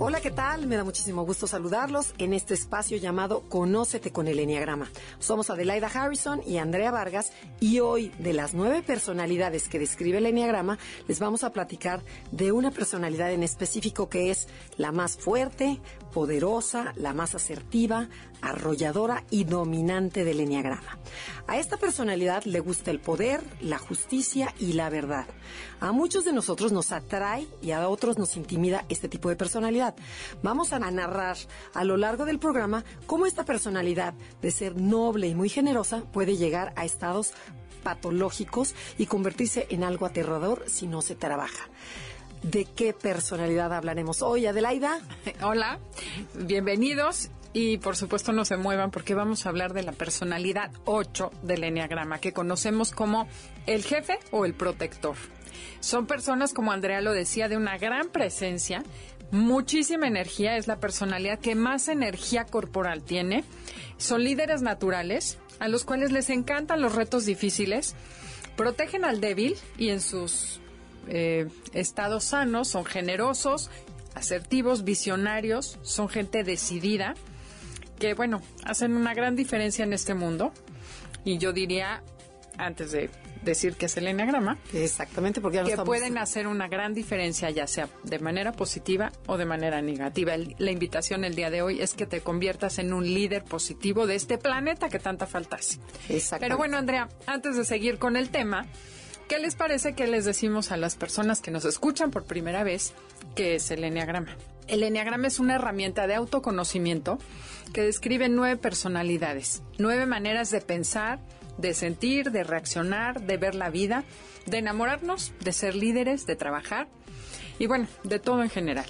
Hola, ¿qué tal? Me da muchísimo gusto saludarlos en este espacio llamado Conócete con el Enneagrama. Somos Adelaida Harrison y Andrea Vargas y hoy de las nueve personalidades que describe el Enneagrama les vamos a platicar de una personalidad en específico que es la más fuerte, poderosa, la más asertiva, arrolladora y dominante del Enneagrama. A esta personalidad le gusta el poder, la justicia y la verdad. A muchos de nosotros nos atrae y a otros nos intimida este tipo de personalidad. Vamos a narrar a lo largo del programa cómo esta personalidad de ser noble y muy generosa puede llegar a estados patológicos y convertirse en algo aterrador si no se trabaja. ¿De qué personalidad hablaremos hoy, Adelaida? Hola, bienvenidos y por supuesto no se muevan porque vamos a hablar de la personalidad 8 del Enneagrama, que conocemos como el jefe o el protector. Son personas, como Andrea lo decía, de una gran presencia, muchísima energía, es la personalidad que más energía corporal tiene. Son líderes naturales, a los cuales les encantan los retos difíciles, protegen al débil y en sus eh, estados sanos, son generosos, asertivos, visionarios, son gente decidida, que bueno, hacen una gran diferencia en este mundo. Y yo diría, antes de decir que es el enneagrama, exactamente, porque que pueden hacer una gran diferencia, ya sea de manera positiva o de manera negativa. la invitación el día de hoy es que te conviertas en un líder positivo de este planeta que tanta falta hace. Pero bueno, Andrea, antes de seguir con el tema, ¿Qué les parece que les decimos a las personas que nos escuchan por primera vez que es el Enneagrama? El Enneagrama es una herramienta de autoconocimiento que describe nueve personalidades, nueve maneras de pensar, de sentir, de reaccionar, de ver la vida, de enamorarnos, de ser líderes, de trabajar y bueno, de todo en general.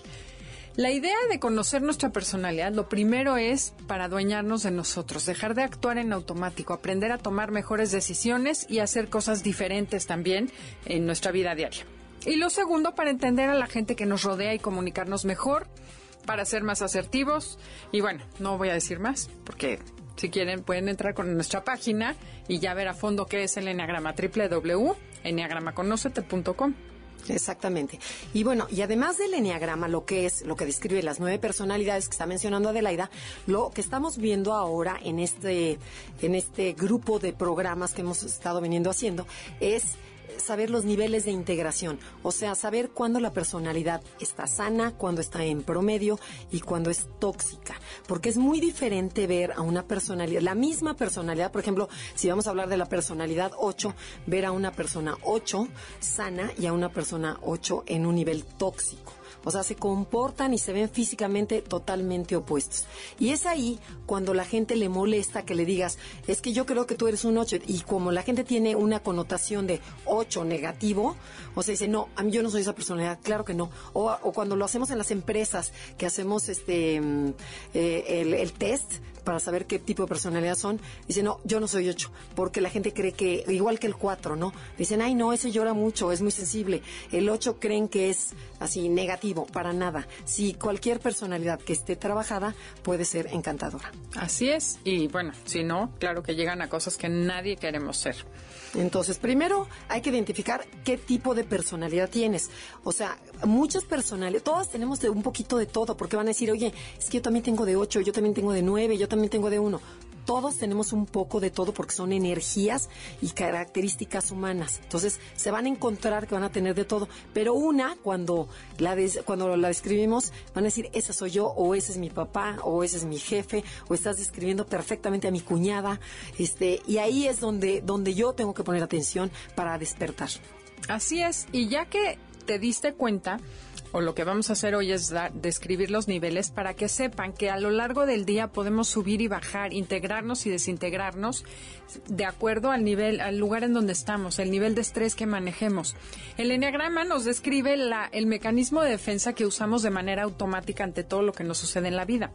La idea de conocer nuestra personalidad, lo primero es para adueñarnos de nosotros, dejar de actuar en automático, aprender a tomar mejores decisiones y hacer cosas diferentes también en nuestra vida diaria. Y lo segundo, para entender a la gente que nos rodea y comunicarnos mejor, para ser más asertivos. Y bueno, no voy a decir más, porque si quieren pueden entrar con nuestra página y ya ver a fondo qué es el Enneagrama www.enneagramaconocete.com. Exactamente. Y bueno, y además del enneagrama, lo que es, lo que describe las nueve personalidades que está mencionando Adelaida, lo que estamos viendo ahora en este, en este grupo de programas que hemos estado viniendo haciendo es saber los niveles de integración, o sea, saber cuándo la personalidad está sana, cuándo está en promedio y cuándo es tóxica, porque es muy diferente ver a una personalidad, la misma personalidad, por ejemplo, si vamos a hablar de la personalidad 8, ver a una persona 8 sana y a una persona 8 en un nivel tóxico. O sea, se comportan y se ven físicamente totalmente opuestos. Y es ahí cuando la gente le molesta que le digas, es que yo creo que tú eres un 8. Y como la gente tiene una connotación de 8 negativo, o sea, dice, no, a mí yo no soy esa personalidad, claro que no. O, cuando lo hacemos en las empresas, que hacemos este mm, eh, el test para saber qué tipo de personalidad son, dicen, no, yo no soy ocho, porque la gente cree que, igual que el cuatro, ¿no? Dicen, ay, no, ese llora mucho, es muy sensible. El ocho creen que es así negativo, para nada. Si cualquier personalidad que esté trabajada puede ser encantadora. Así es, y bueno, si no, claro que llegan a cosas que nadie queremos ser. Entonces, primero hay que identificar qué tipo de personalidad tienes. O sea, muchas personalidades, todas tenemos de un poquito de todo, porque van a decir, oye, es que yo también tengo de ocho, yo también tengo de nueve, yo también tengo de uno todos tenemos un poco de todo porque son energías y características humanas. Entonces, se van a encontrar que van a tener de todo, pero una cuando la cuando la describimos van a decir, "Esa soy yo" o "Ese es mi papá" o "Ese es mi jefe" o estás describiendo perfectamente a mi cuñada. Este, y ahí es donde donde yo tengo que poner atención para despertar. Así es, y ya que te diste cuenta o lo que vamos a hacer hoy es describir los niveles para que sepan que a lo largo del día podemos subir y bajar, integrarnos y desintegrarnos de acuerdo al nivel, al lugar en donde estamos, el nivel de estrés que manejemos. El enneagrama nos describe el mecanismo de defensa que usamos de manera automática ante todo lo que nos sucede en la vida.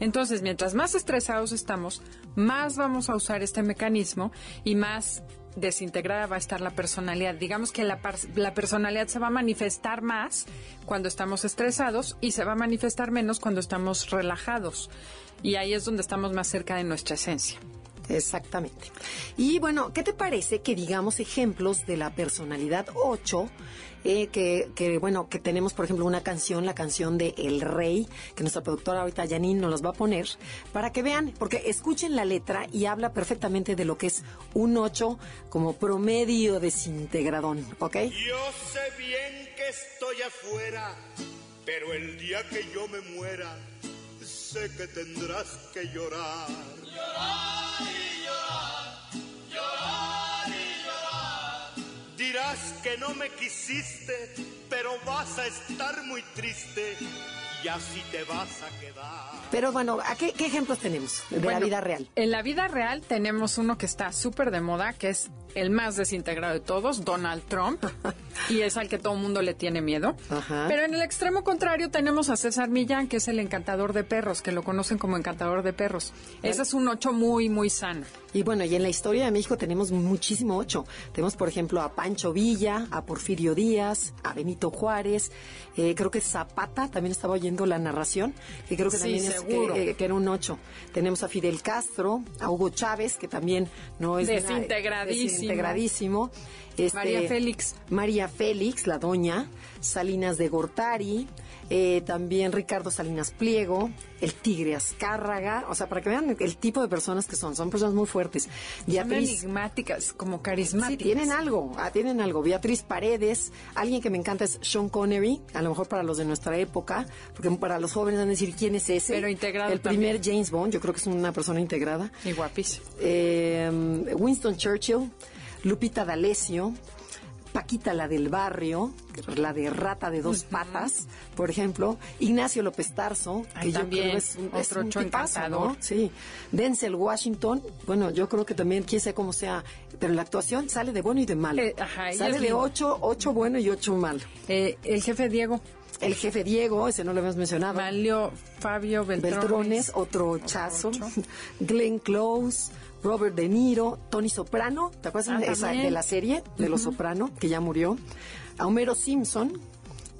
Entonces, mientras más estresados estamos, más vamos a usar este mecanismo y más desintegrada va a estar la personalidad. Digamos que la, la, personalidad se va a manifestar más cuando estamos estresados y se va a manifestar menos cuando estamos relajados. Y ahí es donde estamos más cerca de nuestra esencia. Exactamente. Y bueno, ¿qué te parece que digamos ejemplos de la personalidad 8? Eh, que, que, bueno, que tenemos, por ejemplo, una canción, la canción de El Rey, que nuestra productora ahorita Janine nos los va a poner, para que vean, porque escuchen la letra y habla perfectamente de lo que es un 8 como promedio desintegradón, ¿ok? Yo sé bien que estoy afuera, pero el día que yo me muera, sé que tendrás que llorar. Llorar y llorar, llorar y llorar. Dirás que no me quisiste, pero vas a estar muy triste y así te vas a quedar. Pero bueno, ¿a qué, ejemplos tenemos de la vida real? En la vida real tenemos uno que está súper de moda, que es el más desintegrado de todos, Donald Trump, y es al que todo el mundo le tiene miedo. Pero en el extremo contrario tenemos a César Millán, que es el encantador de perros, que lo conocen como encantador de perros. Ese es un ocho muy, muy sano. Y bueno, y en la historia de México tenemos muchísimo ocho. Tenemos, por ejemplo, a Pancho Villa, a Porfirio Díaz, a Benito Juárez, eh, creo que Zapata, también estaba oyendo la narración, que creo que también es que, era un ocho. Tenemos a Fidel Castro, a Hugo Chávez, que también no es desintegradísimo. Desintegradísimo. Este, María Félix. María Félix, la doña, Salinas de Gortari, eh, también Ricardo Salinas Pliego, el Tigre Azcárraga, o sea, para que vean el tipo de personas que son, son personas muy fuertes. Son enigmáticas, como carismáticas. Sí, tienen algo, ah, tienen algo. Beatriz Paredes, alguien que me encanta es Sean Connery, a lo mejor para los de nuestra época, porque para los jóvenes van a decir quién es ese. Pero integrado El primer James Bond, yo creo que es una persona integrada. Y guapísimo. Eh, Winston Churchill, Lupita D'Alessio, Paquita la del barrio, la de rata de dos patas, por ejemplo, Ignacio López Tarso, que yo creo es un, otro es ¿no? Sí. Denzel Washington, bueno, yo creo que también, quién sé cómo sea, pero la actuación sale de bueno y de malo. Eh, sale de ocho, ocho bueno y ocho malo. Eh, el jefe Diego. El jefe Diego, ese no lo habíamos mencionado. Malio Fabio Beltrones. Beltrones, otro chazo. Glenn Close. Robert De Niro, Tony Soprano, ¿te acuerdas ah, de la serie de Los Soprano, que ya murió? A Homero Simpson,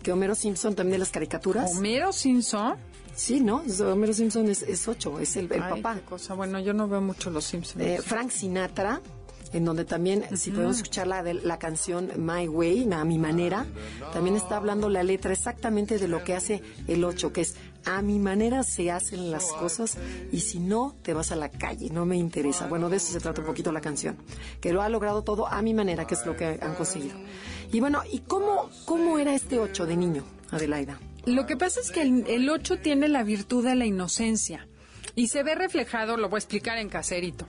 que Homero Simpson también de las caricaturas. ¿Homero Simpson? Sí, ¿no? Homero Simpson es, ocho, es el, papá. cosa. Bueno, yo no veo mucho los Simpsons. Eh, Frank Sinatra, en donde también, si podemos escuchar la, de, la canción My Way, a mi manera, también está hablando la letra exactamente de lo que hace el 8, que es a mi manera se hacen las cosas y si no, te vas a la calle, no me interesa. Bueno, de eso se trata un poquito la canción, que lo ha logrado todo a mi manera, que es lo que han conseguido. Y bueno, ¿y cómo, cómo era este 8 de niño, Adelaida? Lo que pasa es que el, el 8 tiene la virtud de la inocencia y se ve reflejado, lo voy a explicar en caserito.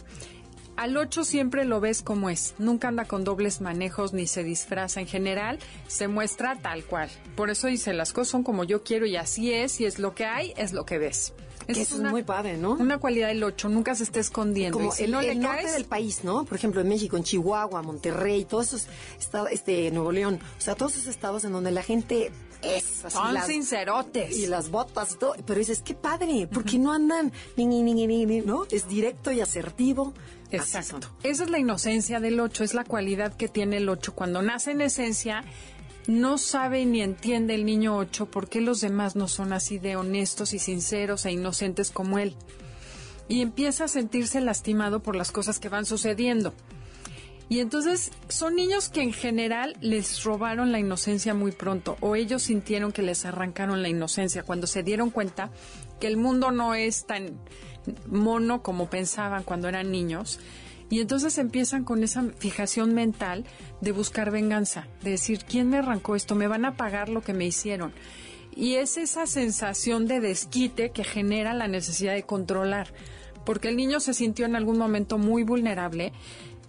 Al 8 siempre lo ves como es. Nunca anda con dobles manejos ni se disfraza. En general, se muestra tal cual. Por eso dice, las cosas son como yo quiero y así es. Y es lo que hay, es lo que ves. Eso es muy padre, ¿no? Una cualidad del 8, nunca se está escondiendo. Como el, norte del país, ¿no? Por ejemplo, en México, en Chihuahua, Monterrey, todos esos estados, este, Nuevo León, o sea, todos esos estados en donde la gente es así. Son sincerotes. Y las botas y todo. Pero dices, qué padre, porque no andan ni, ni, ni, ni, ¿no? Es directo y asertivo. Exacto. Esa es la inocencia del 8, es la cualidad que tiene el 8. Cuando nace en esencia, no sabe ni entiende el niño 8 por qué los demás no son así de honestos y sinceros e inocentes como él. Y empieza a sentirse lastimado por las cosas que van sucediendo. Y entonces son niños que en general les robaron la inocencia muy pronto o ellos sintieron que les arrancaron la inocencia cuando se dieron cuenta que el mundo no es tan mono como pensaban cuando eran niños. Y entonces empiezan con esa fijación mental de buscar venganza, de decir, ¿quién me arrancó esto? ¿Me van a pagar lo que me hicieron? Y es esa sensación de desquite que genera la necesidad de controlar, porque el niño se sintió en algún momento muy vulnerable.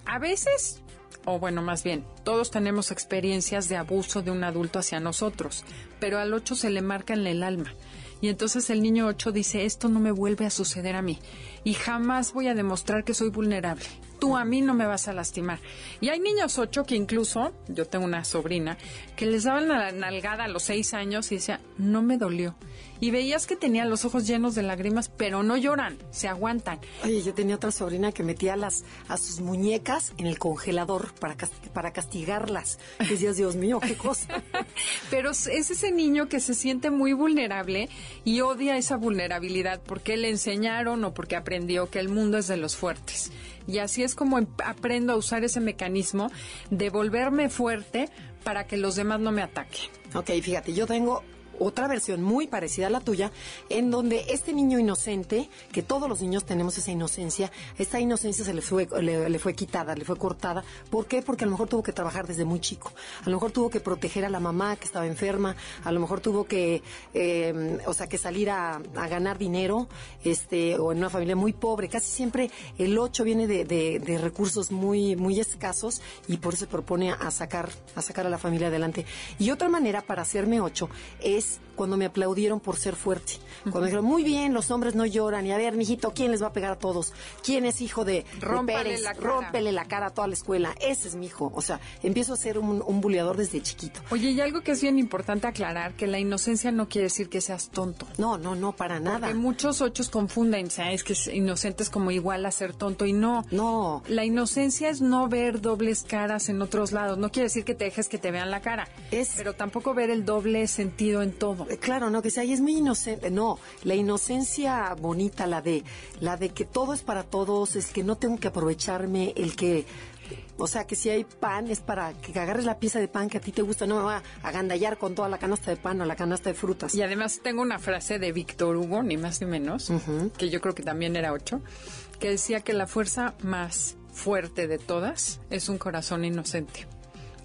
A veces o bueno, más bien, todos tenemos experiencias de abuso de un adulto hacia nosotros, pero al 8 se le marca en el alma. Y entonces el niño 8 dice, esto no me vuelve a suceder a mí. Y jamás voy a demostrar que soy vulnerable tú a mí no me vas a lastimar. Y hay niños ocho que incluso, yo tengo una sobrina, que les daban la nalgada a los seis años y decía, no me dolió. Y veías que tenía los ojos llenos de lágrimas, pero no lloran, se aguantan. Oye, yo tenía otra sobrina que metía las, a sus muñecas en el congelador para, para castigarlas. Y decías, Dios mío, qué cosa. pero es ese niño que se siente muy vulnerable y odia esa vulnerabilidad porque le enseñaron o porque aprendió que el mundo es de los fuertes. Y así es como aprendo a usar ese mecanismo de volverme fuerte para que los demás no me ataquen. Ok, fíjate, yo tengo otra versión muy parecida a la tuya, en donde este niño inocente, que todos los niños tenemos esa inocencia, esta inocencia se le fue, le, fue quitada, le fue cortada. ¿Por qué? Porque a lo mejor tuvo que trabajar desde muy chico. A lo mejor tuvo que proteger a la mamá que estaba enferma, a lo mejor tuvo que, eh, o sea, que salir a, ganar dinero, este, o en una familia muy pobre. Casi siempre el 8 viene de, recursos muy, muy escasos y por eso se propone a sacar, a sacar a la familia adelante. Y otra manera para hacerme 8 es Yes. Cuando me aplaudieron por ser fuerte. Cuando me dijeron, muy bien, los hombres no lloran. Y a ver, mijito, ¿quién les va a pegar a todos? ¿Quién es hijo de, Pérez? La Rómpele la cara a toda la escuela. Ese es mi hijo. O sea, empiezo a ser un, un buleador desde chiquito. Oye, y algo que es bien importante aclarar, que la inocencia no quiere decir que seas tonto. No, no, no, para nada. Porque muchos ochos confunden, ¿sabes? Que inocente es como igual a ser tonto y no. No. La inocencia es no ver dobles caras en otros lados. No quiere decir que te dejes que te vean la cara. Es... Pero tampoco ver el doble sentido en todo. Eh, claro, no, que sea, es muy inocente. No, la inocencia bonita, la de, la de que todo es para todos, es que no tengo que aprovecharme, el que o sea, que si hay pan es para que agarres la pieza de pan que a ti te gusta, no me va a agandallar con toda la canasta de pan o la canasta de frutas. Y además tengo una frase de Víctor Hugo, ni más ni menos, que yo creo que también era ocho, que decía que la fuerza más fuerte de todas es un corazón inocente.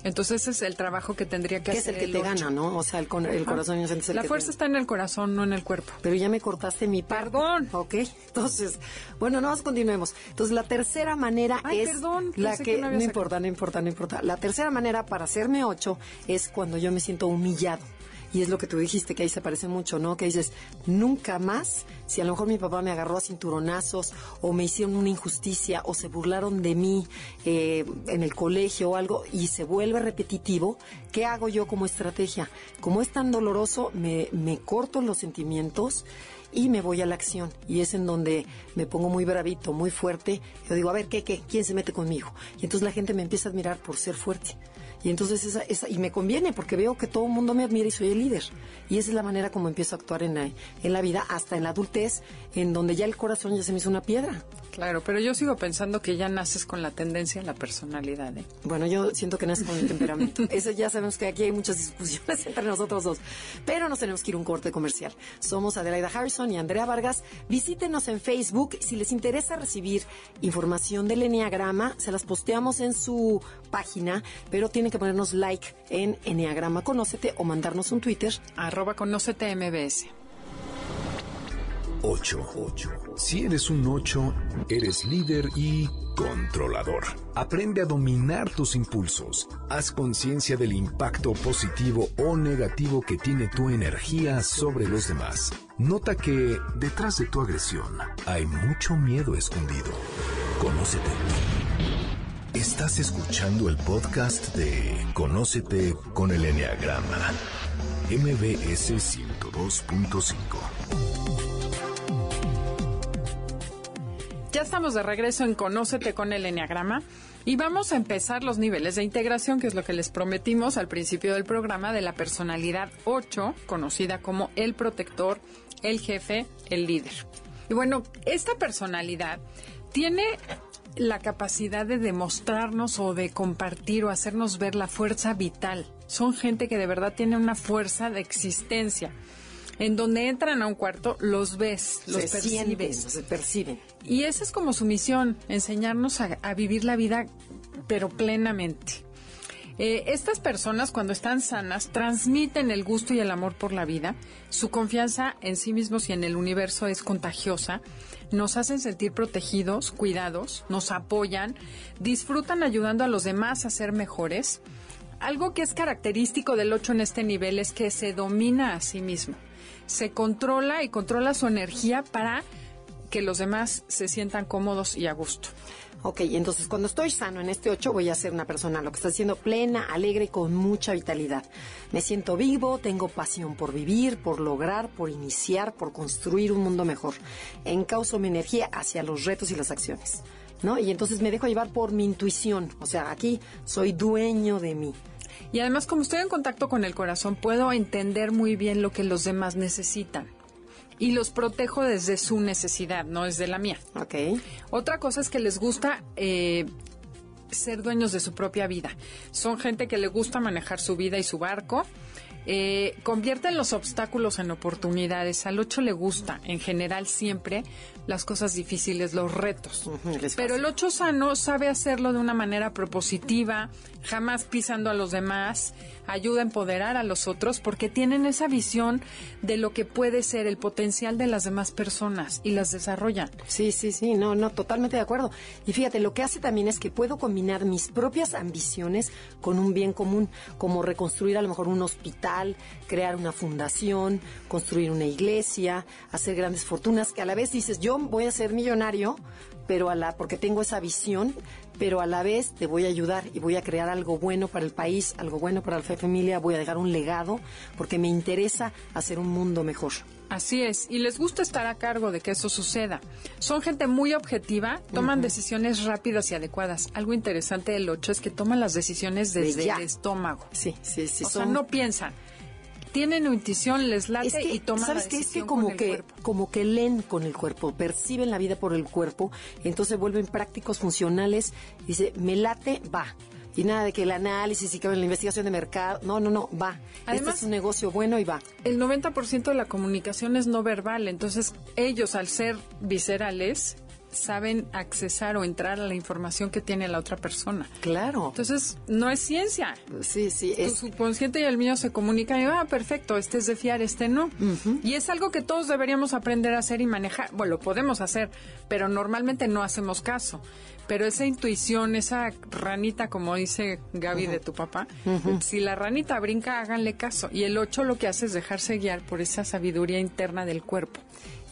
Entonces ese es el trabajo que tendría que hacer. es el que te gana, ¿no? O sea, el, corazón inocente es el La fuerza está en el corazón, no en el cuerpo. Pero ya me cortaste mi Perdón. Ok, entonces, bueno, no, continuemos. Entonces, la tercera manera es perdón, la que, no, importa, no importa, no importa. La tercera manera para hacerme ocho es cuando yo me siento humillado. Y es lo que tú dijiste, que ahí se parece mucho, ¿no? Que dices, nunca más, si a lo mejor mi papá me agarró a cinturonazos o me hicieron una injusticia o se burlaron de mí eh, en el colegio o algo y se vuelve repetitivo, ¿qué hago yo como estrategia? Como es tan doloroso, me, me corto los sentimientos y me voy a la acción. Y es en donde me pongo muy bravito, muy fuerte. Yo digo, a ver, ¿qué, qué? ¿Quién se mete conmigo? Y entonces la gente me empieza a admirar por ser fuerte. Y entonces esa, esa, y me conviene porque veo que todo el mundo me admira y soy el líder. Y esa es la manera como empiezo a actuar en la, en la vida, hasta en la adultez, en donde ya el corazón ya se me hizo una piedra. Claro, pero yo sigo pensando que ya naces con la tendencia en la personalidad. ¿eh? Bueno, yo siento que naces con el temperamento. Eso ya sabemos que aquí hay muchas discusiones entre nosotros dos. Pero nos tenemos que ir a un corte comercial. Somos Adelaida Harrison y Andrea Vargas. Visítenos en Facebook. Si les interesa recibir información del Enneagrama, se las posteamos en su página, pero tienen que ponernos like en Enneagrama Conócete o mandarnos un Twitter. Arroba Conócete MBS. 8. Si eres un 8, eres líder y controlador. Aprende a dominar tus impulsos. Haz conciencia del impacto positivo o negativo que tiene tu energía sobre los demás. Nota que detrás de tu agresión hay mucho miedo escondido. Conócete. Estás escuchando el podcast de Conócete con el Enneagrama, MBS 102.5. Ya estamos de regreso en Conócete con el Enneagrama y vamos a empezar los niveles de integración, que es lo que les prometimos al principio del programa de la personalidad 8, conocida como el protector, el jefe, el líder. Y bueno, esta personalidad tiene la capacidad de demostrarnos o de compartir o hacernos ver la fuerza vital. Son gente que de verdad tiene una fuerza de existencia. En donde entran a un cuarto, los ves, los percibes. se perciben. Y esa es como su misión, enseñarnos a, a vivir la vida, pero plenamente. Eh, estas personas cuando están sanas transmiten el gusto y el amor por la vida, su confianza en sí mismos y en el universo es contagiosa, nos hacen sentir protegidos, cuidados, nos apoyan, disfrutan ayudando a los demás a ser mejores. Algo que es característico del 8 en este nivel es que se domina a sí mismo, se controla y controla su energía para que los demás se sientan cómodos y a gusto. Ok, entonces cuando estoy sano en este 8 voy a ser una persona, lo que está diciendo, plena, alegre, con mucha vitalidad. Me siento vivo, tengo pasión por vivir, por lograr, por iniciar, por construir un mundo mejor. Encauso mi energía hacia los retos y las acciones. ¿No? Y entonces me dejo llevar por mi intuición. O sea, aquí soy dueño de mí. Y además, como estoy en contacto con el corazón, puedo entender muy bien lo que los demás necesitan y los protejo desde su necesidad, no desde la mía. Ok. Otra cosa es que les gusta eh, ser dueños de su propia vida. Son gente que le gusta manejar su vida y su barco. Eh, convierten los obstáculos en oportunidades. Al 8 le gusta, en general, siempre las cosas difíciles, los retos. Pero el 8 sano sabe hacerlo de una manera propositiva, jamás pisando a los demás, ayuda a empoderar a los otros porque tienen esa visión de lo que puede ser el potencial de las demás personas y las desarrollan. Sí, sí, sí, no, no, totalmente de acuerdo. Y fíjate, lo que hace también es que puedo combinar mis propias ambiciones con un bien común, como reconstruir a lo mejor un hospital, crear una fundación, construir una iglesia, hacer grandes fortunas, que a la vez dices, yo voy a ser millonario, pero a la porque tengo esa visión, pero a la vez te voy a ayudar y voy a crear algo bueno para el país, algo bueno para la familia, voy a dejar un legado porque me interesa hacer un mundo mejor. Así es, y les gusta estar a cargo de que eso suceda. Son gente muy objetiva, toman decisiones rápidas y adecuadas. Algo interesante del 8 es que toman las decisiones desde el estómago. Sí, sí, sí. O sea, no piensan tienen intuición, les late y toman ¿sabes la Es que como que como que leen con el cuerpo, perciben la vida por el cuerpo, entonces vuelven prácticos funcionales, dice, "Me late, va." Y nada de que el análisis y que la investigación de mercado. No, no, no, va. Este Además, este es un negocio bueno y va. El 90% de la comunicación es no verbal. Entonces, ellos, al ser viscerales, saben accesar o entrar a la información que tiene la otra persona. Claro. Entonces, no es ciencia. Sí, sí. Tu subconsciente y el mío se comunican y, ah, perfecto, este es de fiar, este no. Y es algo que todos deberíamos aprender a hacer y manejar. Bueno, lo podemos hacer, pero normalmente no hacemos caso. Pero esa intuición, esa ranita, como dice Gaby de tu papá, si la ranita brinca, háganle caso. Y el 8 lo que hace es dejarse guiar por esa sabiduría interna del cuerpo.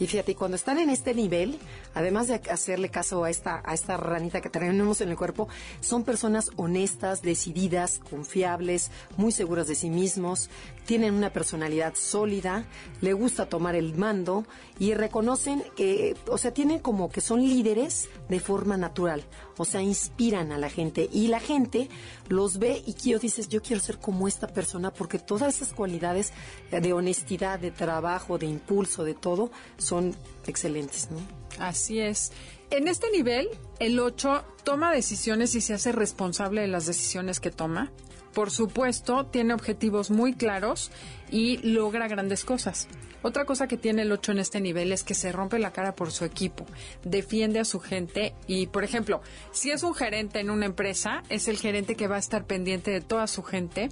Y fíjate, cuando están en este nivel, además de hacerle caso a esta, a esta ranita que tenemos en el cuerpo, son personas honestas, decididas, confiables, muy seguras de sí mismos, tienen una personalidad sólida, le gusta tomar el mando y reconocen que, o sea, tienen como que son líderes de forma natural, o sea, inspiran a la gente y la gente los ve y yo dices, yo quiero ser como esta persona porque todas esas cualidades de honestidad, de trabajo, de impulso, de todo, son excelentes, ¿no? Así es. En este nivel, el 8 toma decisiones y se hace responsable de las decisiones que toma. Por supuesto, tiene objetivos muy claros y logra grandes cosas. Otra cosa que tiene el 8 en este nivel es que se rompe la cara por su equipo, defiende a su gente y, por ejemplo, si es un gerente en una empresa, es el gerente que va a estar pendiente de toda su gente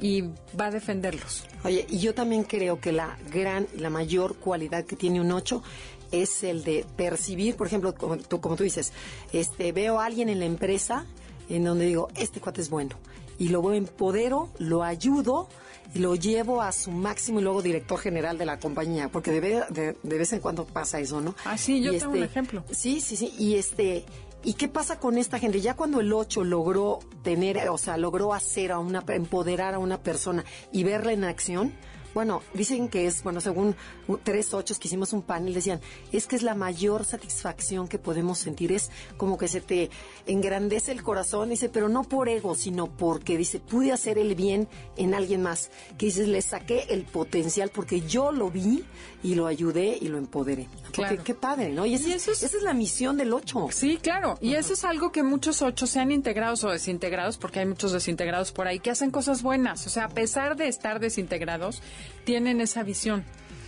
y va a defenderlos. Oye, y yo también creo que la gran y la mayor cualidad que tiene un 8 es el de percibir, por ejemplo, como tú, como tú dices, este, veo a alguien en la empresa en donde digo, este cuate es bueno, y lo empodero, lo ayudo, y lo llevo a su máximo y luego director general de la compañía, porque de, de, vez en cuando pasa eso, ¿no? Ah, sí, yo tengo un este, ejemplo. Sí, sí, sí, y este... ¿Y qué pasa con esta gente? Ya cuando el 8 logró tener, o sea, logró hacer a una, empoderar a una persona y verla en acción, bueno, dicen que es, bueno, según tres ochos que hicimos un panel, decían, es que es la mayor satisfacción que podemos sentir, es como que se te engrandece el corazón, dice, pero no por ego, sino porque, dice, pude hacer el bien en alguien más, que dices, le saqué el potencial porque yo lo vi y lo ayudé y lo empoderé. Claro. Qué, padre, ¿no? Y, esa es la misión del ocho. Sí, claro. Y eso es algo que muchos ochos sean integrados o desintegrados, porque hay muchos desintegrados por ahí que hacen cosas buenas. O sea, a pesar de estar desintegrados, tienen esa visión.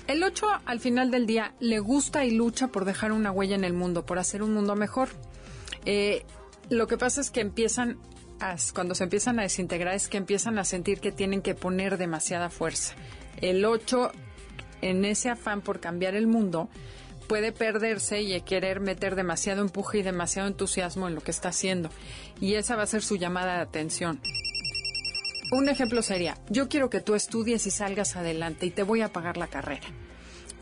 El 8 al final del día le gusta y lucha por dejar una huella en el mundo, por hacer un mundo mejor. Eh, lo que pasa es que empiezan cuando se empiezan a desintegrar es que empiezan a sentir que tienen que poner demasiada fuerza. El 8, en ese afán por cambiar el mundo, puede perderse y querer meter demasiado empuje y demasiado entusiasmo en lo que está haciendo. Y esa va a ser su llamada de atención. Un ejemplo sería, yo quiero que tú estudies y salgas adelante y te voy a pagar la carrera.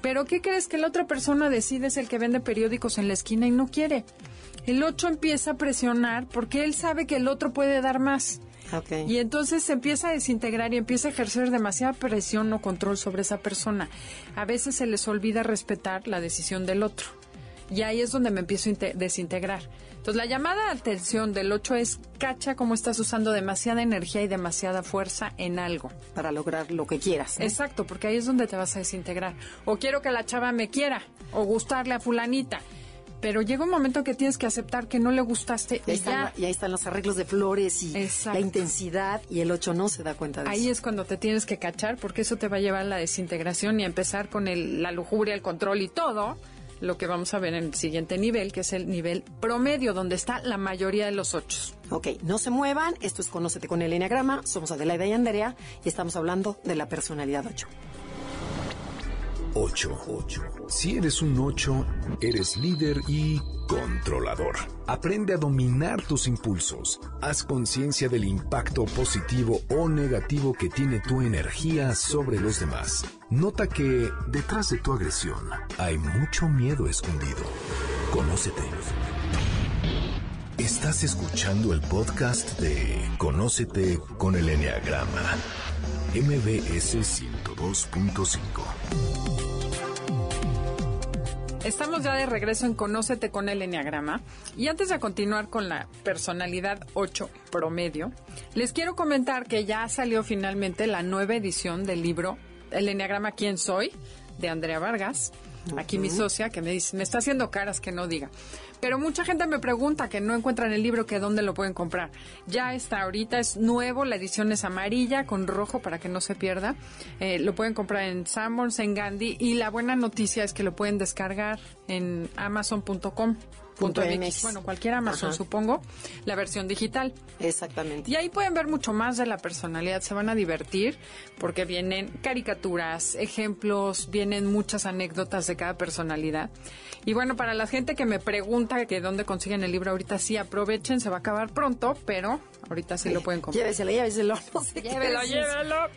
Pero ¿qué crees que la otra persona decide es el que vende periódicos en la esquina y no quiere? El 8 empieza a presionar porque él sabe que el otro puede dar más. Y entonces se empieza a desintegrar y empieza a ejercer demasiada presión o control sobre esa persona. A veces se les olvida respetar la decisión del otro. Y ahí es donde me empiezo a desintegrar. Entonces, la llamada de atención del 8 es cacha cómo estás usando demasiada energía y demasiada fuerza en algo. Para lograr lo que quieras. Exacto, porque ahí es donde te vas a desintegrar. O quiero que la chava me quiera, o gustarle a fulanita pero llega un momento que tienes que aceptar que no le gustaste y, ya. y ahí están los arreglos de flores y la intensidad y el 8 no se da cuenta de ahí eso. Ahí es cuando te tienes que cachar porque eso te va a llevar a la desintegración y a empezar con el, la lujuria, el control y todo lo que vamos a ver en el siguiente nivel, que es el nivel promedio, donde está la mayoría de los ocho. Ok, no se muevan, esto es Conócete con el Enneagrama, somos Adelaida y Andrea y estamos hablando de la personalidad 8. 8. Si eres un 8, eres líder y controlador. Aprende a dominar tus impulsos. Haz conciencia del impacto positivo o negativo que tiene tu energía sobre los demás. Nota que detrás de tu agresión hay mucho miedo escondido. Conócete. Estás escuchando el podcast de Conócete con el Enneagrama. MBS 102.5. Estamos ya de regreso en Conócete con el Enneagrama. Y antes de continuar con la personalidad 8 promedio, les quiero comentar que ya salió finalmente la nueva edición del libro El Enneagrama ¿Quién soy? de Andrea Vargas. Aquí mi socia que me dice, me está haciendo caras que no diga. Pero mucha gente me pregunta que no encuentran el libro, que dónde lo pueden comprar. Ya está ahorita, es nuevo, la edición es amarilla con rojo para que no se pierda. Eh, lo pueden comprar en Sanborns, en Gandhi y la buena noticia es que lo pueden descargar en amazon.com. Bueno, cualquier Amazon, supongo, la versión digital. Exactamente. Y ahí pueden ver mucho más de la personalidad, se van a divertir porque vienen caricaturas, ejemplos, vienen muchas anécdotas de cada personalidad. Y bueno, para la gente que me pregunta que dónde consiguen el libro ahorita, sí aprovechen, se va a acabar pronto, pero ahorita sí lo pueden comprar. Lléveselo, lléveselo. No llévelo, llévelo.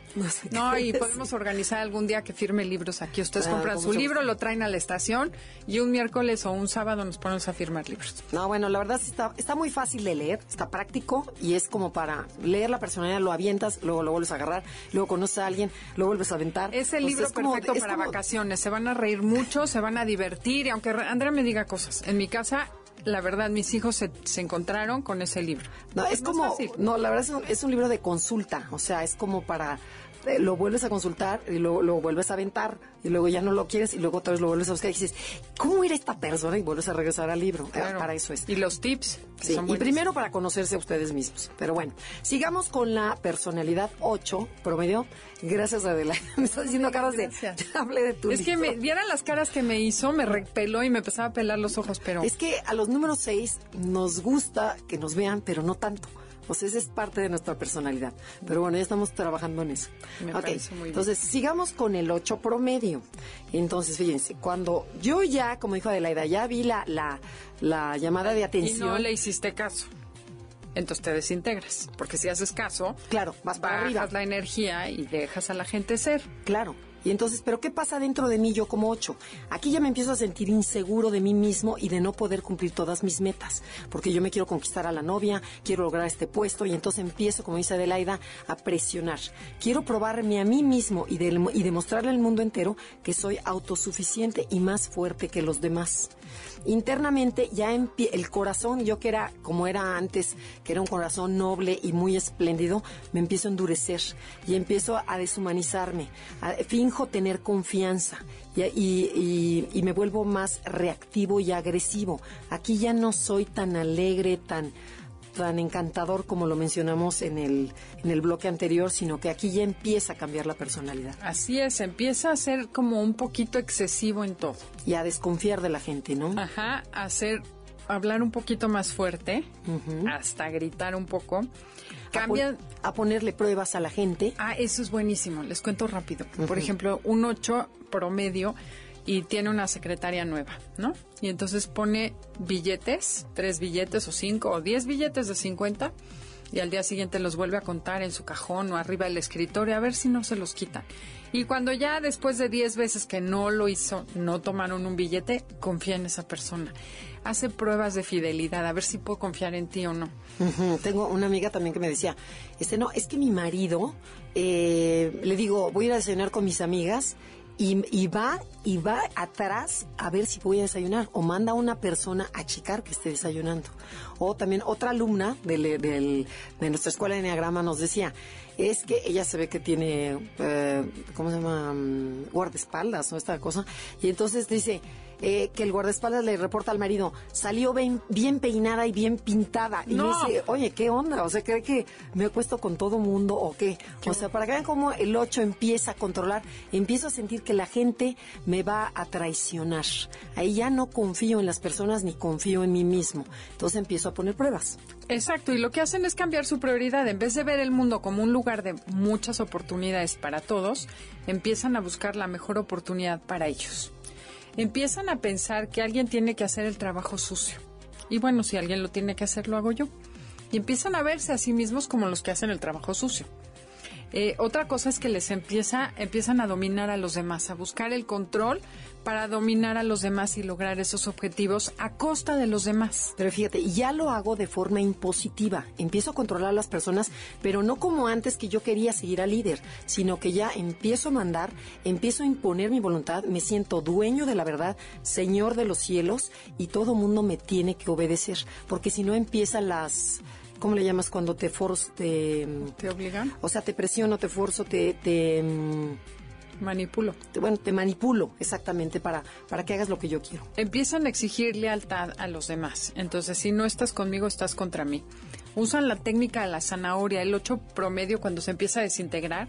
No, y podemos organizar algún día que firme libros aquí. Ustedes compran su libro, lo traen a la estación y un miércoles o un sábado nos ponemos a firmar libros. No, bueno, la verdad está, está muy fácil de leer, está práctico y es como para leer la personalidad, lo avientas, luego lo vuelves a agarrar, luego conoces a alguien, lo vuelves a aventar. Es el libro perfecto para vacaciones, se van a reír mucho, se van a divertir y aunque Andrea me diga cosas. En mi casa la verdad, mis hijos se, se, encontraron con ese libro. No, es como, no, la verdad es un, es un, libro de consulta, o sea, es como para, eh, lo vuelves a consultar y lo, lo vuelves a aventar y luego ya no lo quieres y luego otra vez lo vuelves a buscar y dices, ¿cómo era esta persona? Y vuelves a regresar al libro. Eh, para eso es. Y los tips. Sí, y primero para conocerse a ustedes mismos. Pero bueno, sigamos con la personalidad 8 promedio. Gracias, Adela. Me estás diciendo caras de... Hable de tu Es que me vieran las caras que me hizo, me repeló y me empezaba a pelar los ojos, pero... Es que a los números 6 nos gusta que nos vean, pero no tanto. Pues esa es parte de nuestra personalidad. Pero bueno, ya estamos trabajando en eso. Me parece muy Entonces, sigamos con el 8 promedio. Entonces, fíjense, cuando yo ya, como dijo Adelaida, ya vi la, la, la llamada de atención. Y no le hiciste caso entonces te desintegras. Porque si haces caso, claro, vas para arriba. la energía y dejas a la gente ser. Claro. Y entonces, ¿pero qué pasa dentro de mí yo como ocho? Aquí ya me empiezo a sentir inseguro de mí mismo y de no poder cumplir todas mis metas, porque yo me quiero conquistar a la novia, quiero lograr este puesto y entonces empiezo, como dice Adelaida, a presionar. Quiero probarme a mí mismo y, y demostrarle al mundo entero que soy autosuficiente y más fuerte que los demás internamente ya el corazón, yo que era como era antes, que era un corazón noble y muy espléndido, me empiezo a endurecer y empiezo a deshumanizarme. finjo tener confianza y, y me vuelvo más reactivo y agresivo. Aquí ya no soy tan alegre, tan tan encantador como lo mencionamos en el, en el bloque anterior, sino que aquí ya empieza a cambiar la personalidad. Así es, empieza a ser como un poquito excesivo en todo. Y a desconfiar de la gente, ¿no? Ajá, a ser hablar un poquito más fuerte, hasta gritar un poco. Cambian a, ponerle pruebas a la gente. Ah, eso es buenísimo. Les cuento rápido. Por ejemplo, un 8 promedio y tiene una secretaria nueva, ¿no? Y entonces pone billetes, tres billetes o cinco o diez billetes de 50 y al día siguiente los vuelve a contar en su cajón o arriba del escritorio a ver si no se los quitan. Y cuando ya después de 10 veces que no lo hizo, no tomaron un billete, confía en esa persona. Hace pruebas de fidelidad, a ver si puedo confiar en ti o no. Tengo una amiga también que me decía, este no, es que mi marido, eh, le digo, voy a ir a desayunar con mis amigas y, va y va atrás a ver si voy a desayunar o manda a una persona a checar que esté desayunando. O también otra alumna del, de nuestra escuela de Enneagrama nos decía, es que ella se ve que tiene, eh, ¿cómo se llama? Mm, guardaespaldas o esta cosa. Y entonces dice, eh, que el guardaespaldas le reporta al marido, salió bien, bien peinada y bien pintada. Y dice, oye, ¿qué onda? O sea, ¿cree que me acuesto con todo mundo o qué? o sea, para que vean cómo el 8 empieza a controlar, empiezo a sentir que la gente me va a traicionar. Ahí ya no confío en las personas ni confío en mí mismo. Entonces empiezo a poner pruebas. Exacto, y lo que hacen es cambiar su prioridad. En vez de ver el mundo como un lugar de muchas oportunidades para todos, empiezan a buscar la mejor oportunidad para ellos empiezan a pensar que alguien tiene que hacer el trabajo sucio. Y bueno, si alguien lo tiene que hacer, lo hago yo. Y empiezan a verse a sí mismos como los que hacen el trabajo sucio. Eh, otra cosa es que les empieza, empiezan a dominar a los demás, a buscar el control para dominar a los demás y lograr esos objetivos a costa de los demás. Pero fíjate, ya lo hago de forma impositiva. Empiezo a controlar a las personas, pero no como antes que yo quería seguir al líder, sino que ya empiezo a mandar, empiezo a imponer mi voluntad, me siento dueño de la verdad, señor de los cielos, y todo mundo me tiene que obedecer, porque si no empiezan las ¿cómo le llamas cuando te forzo, te... ¿Te obligan? O sea, te presiono, te forzo, te... te Manipulo. bueno, te manipulo exactamente para, para que hagas lo que yo quiero. Empiezan a exigir lealtad a los demás. Entonces, si no estás conmigo, estás contra mí. Usan la técnica de la zanahoria, el 8 promedio, cuando se empieza a desintegrar,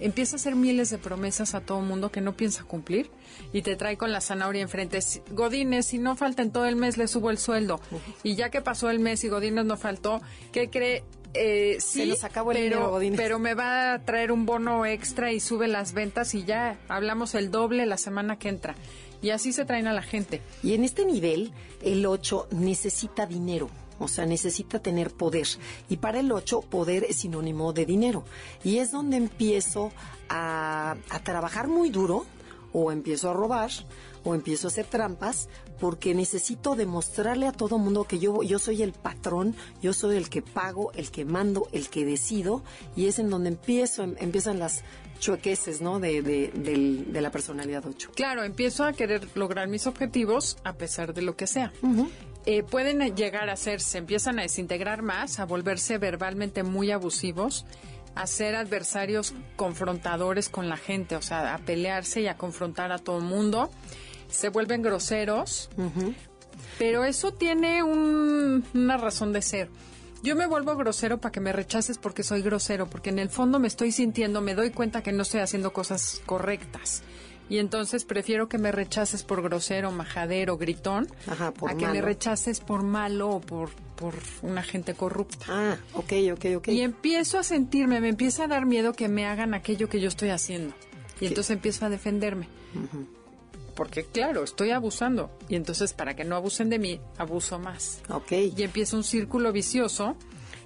empieza a hacer miles de promesas a todo mundo que no piensa cumplir y te trae con la zanahoria enfrente. Godines, si no falta en todo el mes, le subo el sueldo. Y ya que pasó el mes y Godines no faltó, ¿qué cree? Eh, sí, pero, pero me va a traer un bono extra y sube las ventas y ya hablamos el doble la semana que entra. Y así se traen a la gente. Y en este nivel, el 8 necesita dinero. O sea, necesita tener poder. Y para el 8, poder es sinónimo de dinero. Y es donde empiezo a, a trabajar muy duro, o empiezo a robar, o empiezo a hacer trampas, porque necesito demostrarle a todo mundo que yo, yo soy el patrón, yo soy el que pago, el que mando, el que decido, y es en donde empiezo, em, empiezan las chuequeses, ¿no? De, de, la personalidad 8. Claro, empiezo a querer lograr mis objetivos a pesar de lo que sea. Eh, pueden llegar a ser, se empiezan a desintegrar más, a volverse verbalmente muy abusivos, a ser adversarios confrontadores con la gente, o sea, a pelearse y a confrontar a todo el mundo se vuelven groseros, pero eso tiene una razón de ser. Yo me vuelvo grosero para que me rechaces porque soy grosero, porque en el fondo me estoy sintiendo, me doy cuenta que no estoy haciendo cosas correctas. Y entonces prefiero que me rechaces por grosero, majadero, gritón, a que me rechaces por malo o por, por una gente corrupta. Ah, ok, ok, ok. Y empiezo a sentirme, me empieza a dar miedo que me hagan aquello que yo estoy haciendo. Y entonces empiezo a defenderme porque claro, estoy abusando. Y entonces para que no abusen de mí, abuso más. Ok. Y empieza un círculo vicioso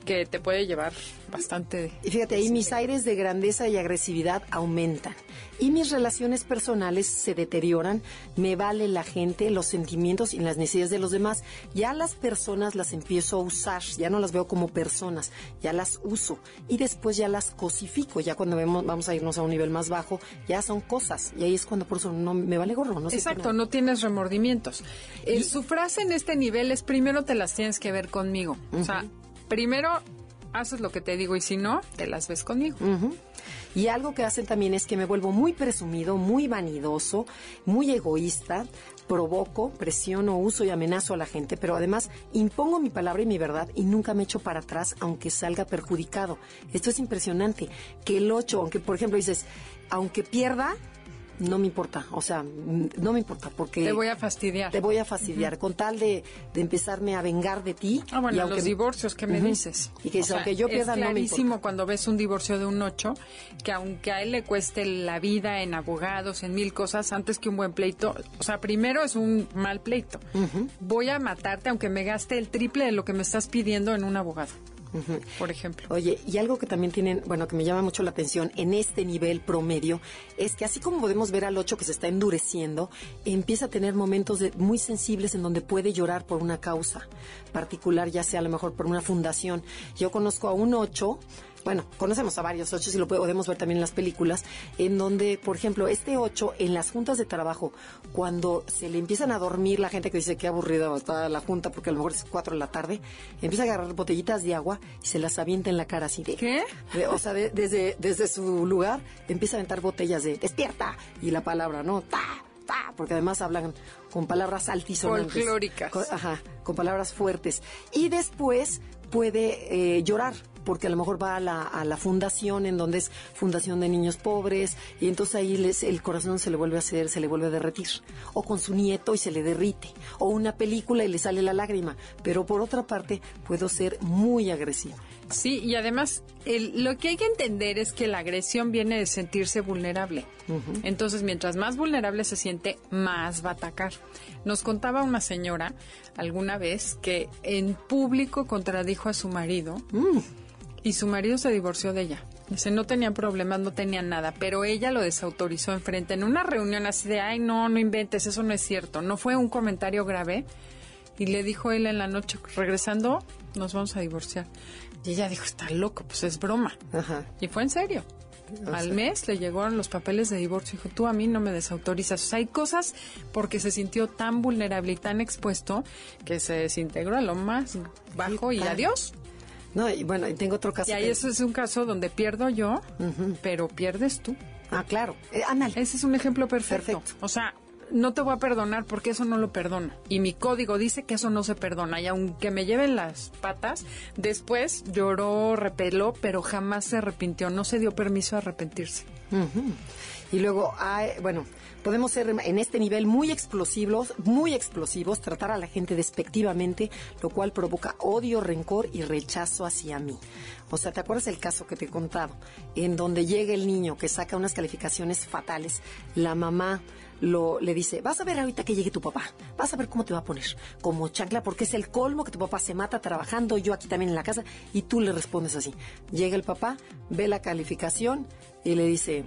que te puede llevar bastante. Y fíjate, ahí mis aires de grandeza y agresividad aumentan. Y mis relaciones personales se deterioran, me vale la gente, los sentimientos y las necesidades de los demás. Ya las personas las empiezo a usar, ya no las veo como personas, ya las uso. Y después ya las cosifico, ya cuando vemos, vamos a irnos a un nivel más bajo, ya son cosas. Y ahí es cuando por eso no me vale gorro, no Exacto, no tienes remordimientos. y... Su frase en este nivel es primero te las tienes que ver conmigo. O sea, primero haces lo que te digo y si no, te las ves conmigo. Y algo que hacen también es que me vuelvo muy presumido, muy vanidoso, muy egoísta, provoco, presiono, uso y amenazo a la gente, pero además impongo mi palabra y mi verdad y nunca me echo para atrás aunque salga perjudicado. Esto es impresionante, que el 8, aunque por ejemplo dices, aunque pierda, no me importa, o sea, no me importa porque... Te voy a fastidiar. Te voy a fastidiar, con tal de, de, empezarme a vengar de ti. Ah, bueno, y aunque, los divorcios, ¿qué me dices? Y que aunque yo pierda, es clarísimo cuando ves un divorcio de un ocho, que aunque a él le cueste la vida en abogados, en mil cosas, antes que un buen pleito, o sea, primero es un mal pleito. Voy a matarte aunque me gaste el triple de lo que me estás pidiendo en un abogado por ejemplo. Oye, y algo que también tienen, bueno, que me llama mucho la atención en este nivel promedio, es que así como podemos ver al 8 que se está endureciendo, empieza a tener momentos muy sensibles en donde puede llorar por una causa particular, ya sea a lo mejor por una fundación. Yo conozco a un 8 bueno, conocemos a varios ocho y lo podemos ver también en las películas, en donde, por ejemplo, este ocho en las juntas de trabajo, cuando se le empiezan a dormir la gente que dice que aburrida está la junta porque a lo mejor es cuatro de la tarde, empieza a agarrar botellitas de agua y se las avienta en la cara así de... ¿Qué? o sea, desde, desde su lugar empieza a aventar botellas de despierta y la palabra, ¿no? ¡Ta! ¡Ta! Porque además hablan con palabras altisonantes. Folclóricas. ajá, con palabras fuertes. Y después puede eh, llorar porque a lo mejor va a la, a la fundación en donde es fundación de niños pobres y entonces ahí les, el corazón se le vuelve a hacer, se le vuelve a derretir. O con su nieto y se le derrite. O una película y le sale la lágrima. Pero por otra parte puedo ser muy agresivo. Sí, y además lo que hay que entender es que la agresión viene de sentirse vulnerable. Entonces, mientras más vulnerable se siente, más va a atacar. Nos contaba una señora alguna vez que en público contradijo a su marido. Mm. Y su marido se divorció de ella. Dice, no tenía problemas, no tenía nada, pero ella lo desautorizó enfrente en una reunión así de, ay, no, no inventes, eso no es cierto. No fue un comentario grave. Y le dijo él en la noche, regresando, nos vamos a divorciar. Y ella dijo, está loco, pues es broma. Y fue en serio. Al mes le llegaron los papeles de divorcio. Dijo, tú a mí no me desautorizas. O sea, hay cosas porque se sintió tan vulnerable y tan expuesto que se desintegró a lo más bajo y adiós. No, y bueno, y tengo otro caso. Y ahí eso es un caso donde pierdo yo, pero pierdes tú. Ah, claro. Eh, Ese es un ejemplo perfecto. perfecto. O sea, no te voy a perdonar porque eso no lo perdono. Y mi código dice que eso no se perdona. Y aunque me lleven las patas, después lloró, repeló, pero jamás se arrepintió. No se dio permiso a arrepentirse. Y luego, bueno, podemos ser en este nivel muy explosivos, muy explosivos, tratar a la gente despectivamente, lo cual provoca odio, rencor y rechazo hacia mí. O sea, ¿te acuerdas el caso que te he contado? En donde llega el niño que saca unas calificaciones fatales, la mamá lo, le dice, vas a ver ahorita que llegue tu papá, vas a ver cómo te va a poner, como chancla, porque es el colmo que tu papá se mata trabajando, yo aquí también en la casa, y tú le respondes así. Llega el papá, ve la calificación y le dice,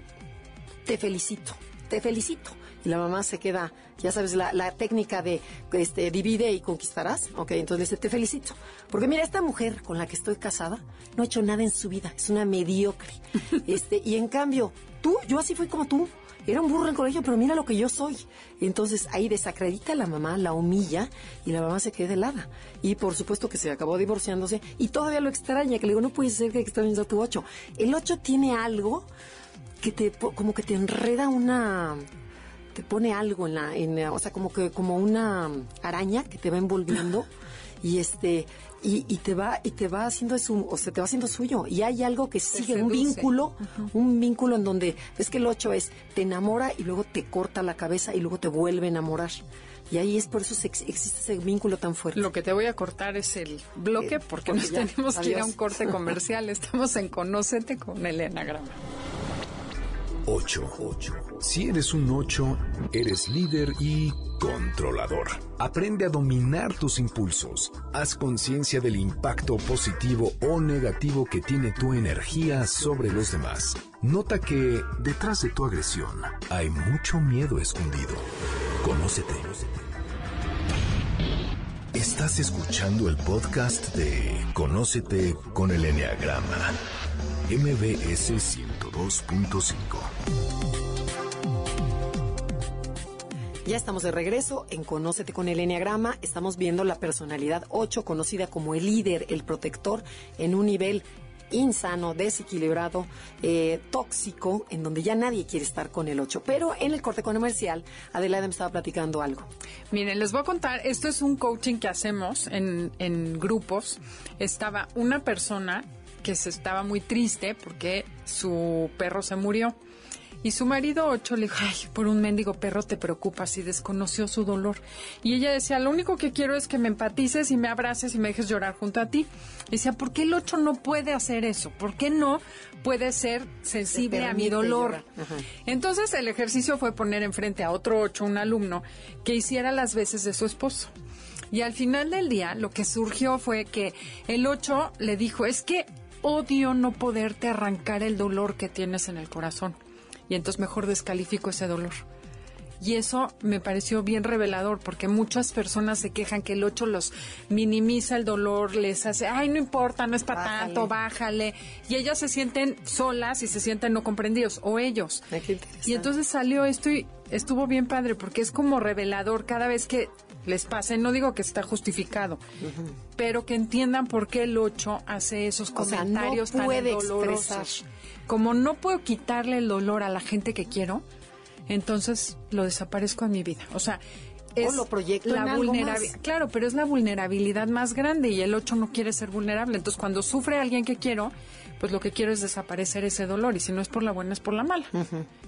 te felicito, te felicito. Y la mamá se queda, ya sabes, la, la técnica de este, divide y conquistarás. Ok, entonces le dice, te felicito. Porque mira, esta mujer con la que estoy casada no ha hecho nada en su vida, es una mediocre. este, y en cambio, tú, yo así fui como tú. Era un burro en el colegio, pero mira lo que yo soy. Entonces ahí desacredita a la mamá, la humilla y la mamá se queda helada. Y por supuesto que se acabó divorciándose y todavía lo extraña, que le digo, no puede ser que extrañes a tu ocho. El ocho tiene algo que te, como que te enreda una, te pone algo en la, en, o sea, como que, como una araña que te va envolviendo y este, y, te va, y te va haciendo su, o sea, te va haciendo suyo. Y hay algo que sigue, un vínculo, un vínculo en donde, es que el ocho es, te enamora y luego te corta la cabeza y luego te vuelve a enamorar. Y ahí es por eso existe ese vínculo tan fuerte. Lo que te voy a cortar es el bloque eh, porque, nos tenemos que ir a un corte comercial. Estamos en Conócete con el Enagrama. 8. Si eres un 8, eres líder y controlador. Aprende a dominar tus impulsos. Haz conciencia del impacto positivo o negativo que tiene tu energía sobre los demás. Nota que detrás de tu agresión hay mucho miedo escondido. Conócete. Estás escuchando el podcast de Conócete con el Enneagrama MBS 102.5. Ya estamos de regreso en Conócete con el Enneagrama. Estamos viendo la personalidad 8, conocida como el líder, el protector, en un nivel insano, desequilibrado, eh, tóxico, en donde ya nadie quiere estar con el 8. Pero en el corte comercial, Adelaide me estaba platicando algo. Miren, les voy a contar, esto es un coaching que hacemos en, en grupos. Estaba una persona que se estaba muy triste porque su perro se murió. Y su marido ocho le dijo, ay, por un mendigo perro te preocupas y desconoció su dolor. Y ella decía, lo único que quiero es que me empatices y me abraces y me dejes llorar junto a ti. Y decía, ¿por qué el ocho no puede hacer eso? ¿Por qué no puede ser sensible a mi dolor? Entonces el ejercicio fue poner enfrente a otro ocho, un alumno, que hiciera las veces de su esposo. Y al final del día lo que surgió fue que el ocho le dijo, es que odio no poderte arrancar el dolor que tienes en el corazón y entonces mejor descalifico ese dolor. Y eso me pareció bien revelador porque muchas personas se quejan que el 8 los minimiza el dolor, les hace, ay, no importa, no es para tanto, bájale. Y ellas se sienten solas y se sienten no comprendidos, o ellos. y entonces salió esto y estuvo bien padre porque es como revelador cada vez que les pase. No digo que está justificado, pero que entiendan por qué el 8 hace esos comentarios tan dolorosos como no puedo quitarle el dolor a la gente que quiero, entonces lo desaparezco en mi vida. O sea, es lo proyecto la vulnerabilidad. Claro, pero es la vulnerabilidad más grande y el 8 no quiere ser vulnerable. Entonces, cuando sufre alguien que quiero, pues lo que quiero es desaparecer ese dolor y si no es por la buena es por la mala.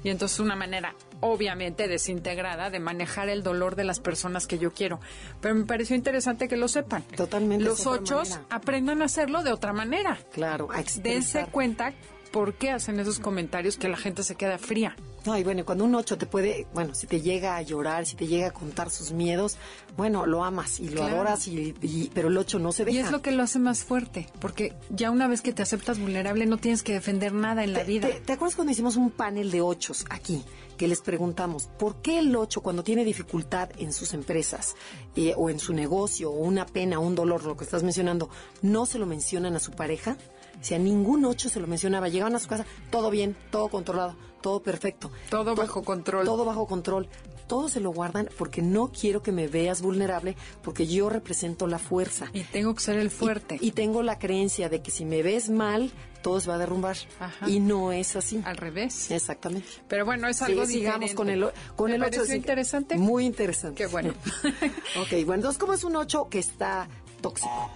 Y entonces una manera obviamente desintegrada de manejar el dolor de las personas que yo quiero. Pero me pareció interesante que lo sepan. Totalmente. Los ochos aprendan a hacerlo de otra manera. Claro, a Dense cuenta por qué hacen esos comentarios que la gente se queda fría. No, y bueno, cuando un ocho te puede, bueno, si te llega a llorar, si te llega a contar sus miedos, bueno, lo amas y lo adoras, y, pero el ocho no se deja. Y es lo que lo hace más fuerte, porque ya una vez que te aceptas vulnerable no tienes que defender nada en la vida. Te, acuerdas cuando hicimos un panel de ochos aquí? Que les preguntamos, ¿por qué el ocho cuando tiene dificultad en sus empresas eh, o en su negocio o una pena, un dolor, lo que estás mencionando, no se lo mencionan a su pareja? Si a ningún ocho se lo mencionaba, llegaban a su casa, todo bien, todo controlado, todo perfecto. Todo, bajo control. Todo bajo control. Todo se lo guardan porque no quiero que me veas vulnerable, porque yo represento la fuerza. Y tengo que ser el fuerte. Y, tengo la creencia de que si me ves mal, todo se va a derrumbar. Y no es así. Al revés. Exactamente. Pero bueno, es algo sí, Sigamos con el, con el 8. interesante? Muy interesante. Qué bueno. ok, bueno, entonces, ¿cómo es un 8 que está tóxico.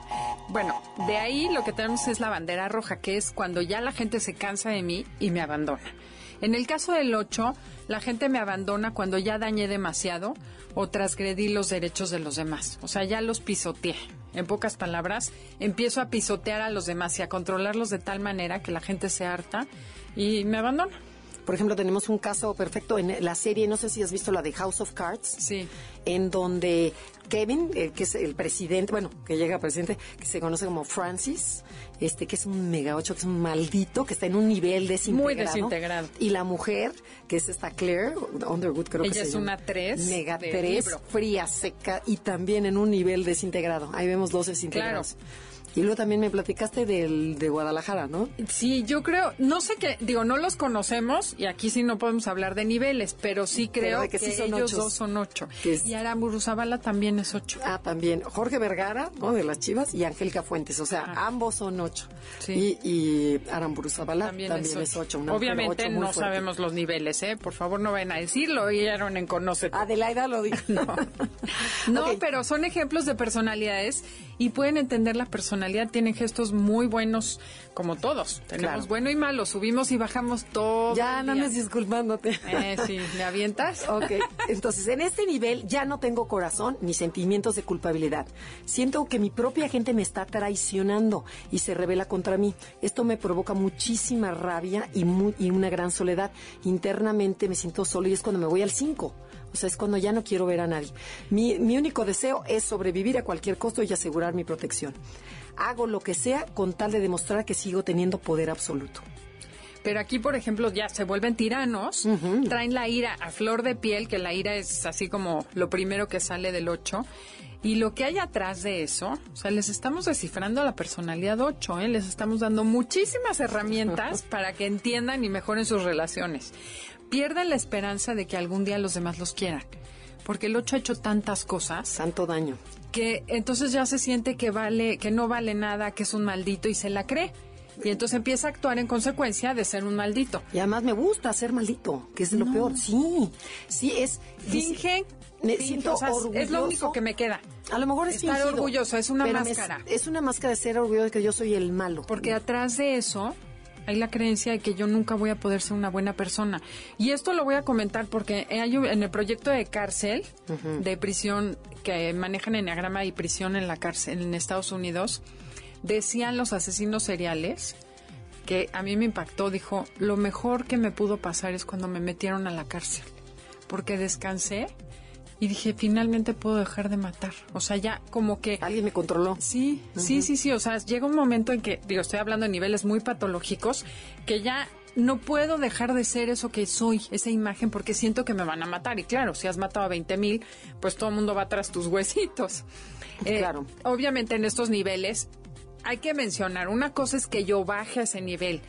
Bueno, de ahí lo que tenemos es la bandera roja, que es cuando ya la gente se cansa de mí y me abandona. En el caso del 8, la gente me abandona cuando ya dañé demasiado o transgredí los derechos de los demás. O sea, ya los pisoteé. En pocas palabras, empiezo a pisotear a los demás y a controlarlos de tal manera que la gente se harta y me abandona. Por ejemplo, tenemos un caso perfecto en la serie, no sé si has visto la de House of Cards. Sí. En donde Kevin, eh, que es el presidente, bueno, que llega presidente, que se conoce como Francis, este, que es un mega ocho, que es un maldito, que está en un nivel desintegrado. Muy desintegrado. Y la mujer, que es esta Claire Underwood, creo que se llama. Ella es una tres. Mega tres, fría, seca y también en un nivel desintegrado. Ahí vemos dos desintegrados. Claro. Y luego también me platicaste del de Guadalajara, ¿no? Sí, yo creo, no sé qué, digo, no los conocemos y aquí sí no podemos hablar de niveles, pero sí creo que, ellos dos son ocho. Y Aramburu Zavala también es ocho. Ah, también. Jorge Vergara, ¿no? De las Chivas y Angélica Fuentes, o sea, ah. ambos son ocho. Sí. Y, y Aramburu Zavala también, es ocho. Obviamente no sabemos los niveles, ¿eh? Por favor, no vayan a decirlo, oyeron en Conoce. Adelaida lo dijo. no, no pero son ejemplos de personalidades y pueden entender la personalidad. Tienen gestos muy buenos, como todos. Tenemos bueno y malo, subimos y bajamos todo. Ya no andes disculpándote. Eh, sí, ¿me avientas? Ok, entonces en este nivel ya no tengo corazón ni sentimientos de culpabilidad. Siento que mi propia gente me está traicionando y se revela contra mí. Esto me provoca muchísima rabia y, y una gran soledad. Internamente me siento solo y es cuando me voy al 5. O sea, es cuando ya no quiero ver a nadie. Mi, mi único deseo es sobrevivir a cualquier costo y asegurar mi protección. Hago lo que sea con tal de demostrar que sigo teniendo poder absoluto. Pero aquí, por ejemplo, ya se vuelven tiranos, traen la ira a flor de piel, que la ira es así como lo primero que sale del 8. Y lo que hay atrás de eso, o sea, les estamos descifrando la personalidad 8, ¿eh? les estamos dando muchísimas herramientas para que entiendan y mejoren sus relaciones pierden la esperanza de que algún día los demás los quieran. Porque el 8 ha hecho tantas cosas. Tanto daño. Que entonces ya se siente que vale, que no vale nada, que es un maldito y se la cree. Y entonces empieza a actuar en consecuencia de ser un maldito. Y además me gusta ser maldito, que es lo peor. Sí, sí, es... Fingen me siento orgulloso. Es lo único que me queda. A lo mejor es Estar orgulloso, es una máscara. Es, una máscara de ser orgulloso de que yo soy el malo. Porque atrás de eso hay la creencia de que yo nunca voy a poder ser una buena persona. Y esto lo voy a comentar porque hay en el proyecto de cárcel, de prisión, que manejan enneagrama y prisión en la cárcel en Estados Unidos, decían los asesinos seriales que a mí me impactó, dijo, lo mejor que me pudo pasar es cuando me metieron a la cárcel, porque descansé y dije, finalmente puedo dejar de matar. O sea, ya como que... Alguien me controló. Sí, sí, sí, sí. O sea, llega un momento en que, digo, estoy hablando de niveles muy patológicos, que ya no puedo dejar de ser eso que soy, esa imagen, porque siento que me van a matar. Y claro, si has matado a 20 mil, pues todo el mundo va tras tus huesitos. Eh, claro. Obviamente en estos niveles hay que mencionar, una cosa es que yo baje a ese nivel